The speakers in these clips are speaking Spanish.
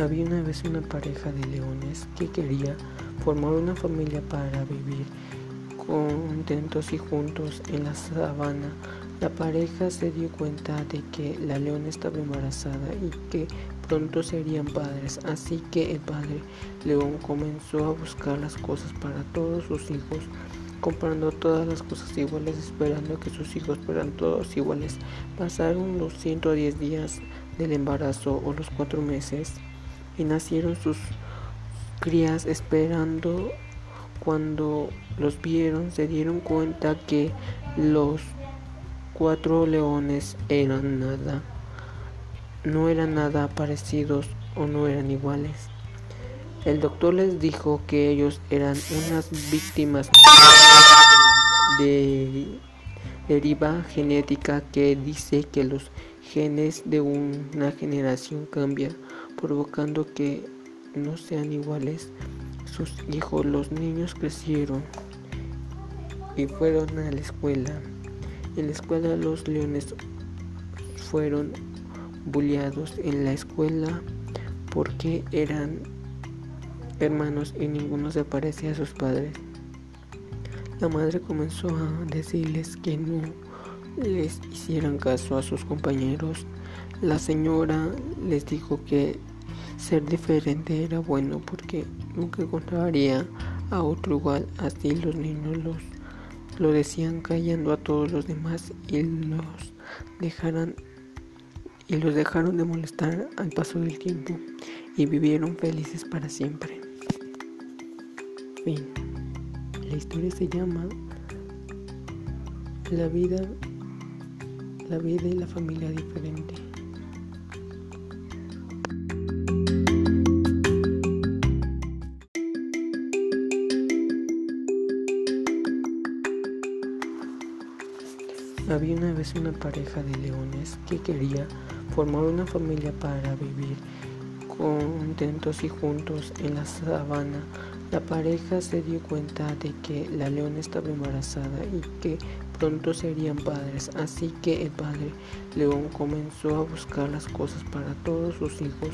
Había una vez una pareja de leones que quería formar una familia para vivir contentos y juntos en la sabana. La pareja se dio cuenta de que la leona estaba embarazada y que pronto serían padres, así que el padre león comenzó a buscar las cosas para todos sus hijos, comprando todas las cosas iguales, esperando que sus hijos fueran todos iguales. Pasaron los 110 días del embarazo o los cuatro meses y nacieron sus crías esperando. Cuando los vieron se dieron cuenta que los cuatro leones eran nada. No eran nada parecidos o no eran iguales. El doctor les dijo que ellos eran unas víctimas de deriva genética que dice que los genes de una generación cambian provocando que no sean iguales sus hijos. Los niños crecieron y fueron a la escuela. En la escuela los leones fueron bulleados en la escuela porque eran hermanos y ninguno se parecía a sus padres. La madre comenzó a decirles que no les hicieran caso a sus compañeros. La señora les dijo que ser diferente era bueno porque nunca encontraría a otro igual. Así los niños los, lo decían callando a todos los demás y los dejaran y los dejaron de molestar al paso del tiempo y vivieron felices para siempre. Fin. La historia se llama La vida, la vida y la familia diferente. Había una vez una pareja de leones que quería formar una familia para vivir contentos y juntos en la sabana. La pareja se dio cuenta de que la leona estaba embarazada y que pronto serían padres, así que el padre león comenzó a buscar las cosas para todos sus hijos,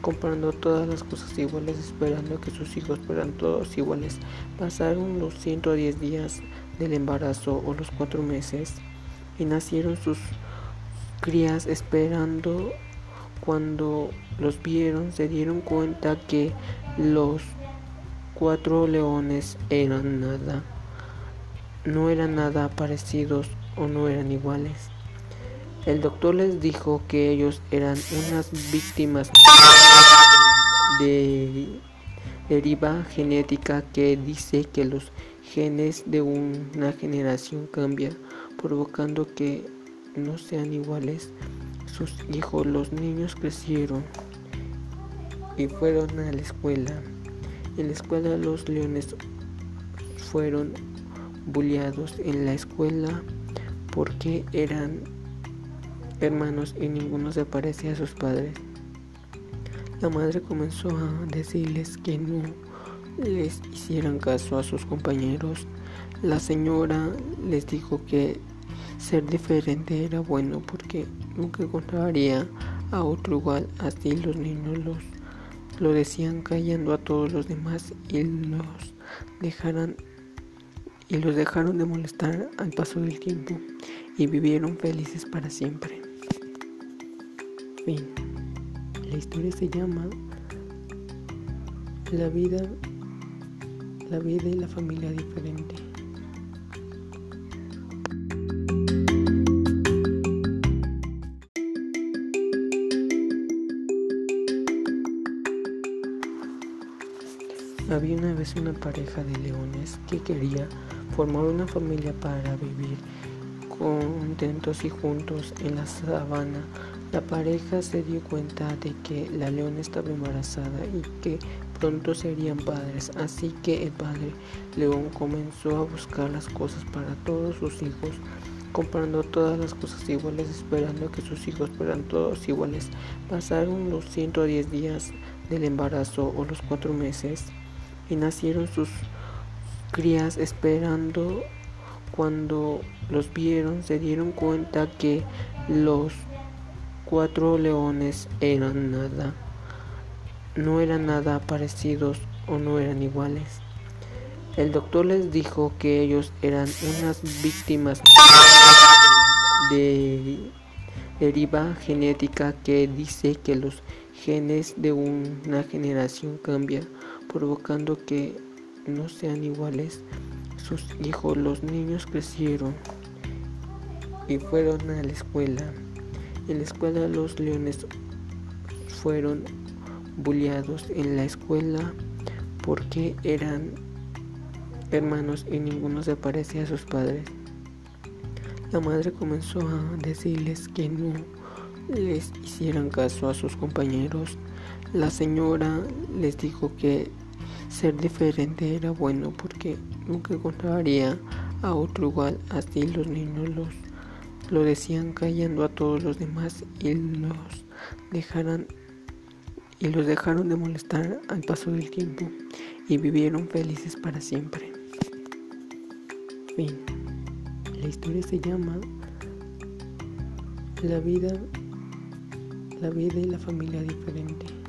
comprando todas las cosas iguales, esperando que sus hijos fueran todos iguales. Pasaron los 110 días del embarazo o los cuatro meses y nacieron sus crías esperando. Cuando los vieron se dieron cuenta que los cuatro leones eran nada. No eran nada parecidos o no eran iguales. El doctor les dijo que ellos eran unas víctimas de deriva genética que dice que los genes de una generación cambian provocando que no sean iguales sus hijos. Los niños crecieron y fueron a la escuela. En la escuela los leones fueron bulleados en la escuela porque eran hermanos y ninguno se parecía a sus padres. La madre comenzó a decirles que no les hicieran caso a sus compañeros. La señora les dijo que ser diferente era bueno porque nunca encontraría a otro igual. Así los niños los, lo decían callando a todos los demás y los dejaran y los dejaron de molestar al paso del tiempo y vivieron felices para siempre. Fin. La historia se llama La vida, la vida y la familia diferente. Había una vez una pareja de leones que quería formar una familia para vivir contentos y juntos en la sabana. La pareja se dio cuenta de que la leona estaba embarazada y que pronto serían padres, así que el padre león comenzó a buscar las cosas para todos sus hijos, comprando todas las cosas iguales, esperando que sus hijos fueran todos iguales. Pasaron los 110 días del embarazo o los cuatro meses y nacieron sus crías esperando. Cuando los vieron se dieron cuenta que los cuatro leones eran nada no eran nada parecidos o no eran iguales. El doctor les dijo que ellos eran unas víctimas de deriva genética que dice que los genes de una generación cambian, provocando que no sean iguales. Sus hijos, los niños crecieron y fueron a la escuela. En la escuela los leones fueron bulliados en la escuela porque eran hermanos y ninguno se parecía a sus padres. La madre comenzó a decirles que no les hicieran caso a sus compañeros. La señora les dijo que ser diferente era bueno porque nunca encontraría a otro igual. Así los niños los, lo decían callando a todos los demás y los dejaran y los dejaron de molestar al paso del tiempo y vivieron felices para siempre. Fin. La historia se llama La vida, la vida y la familia diferente.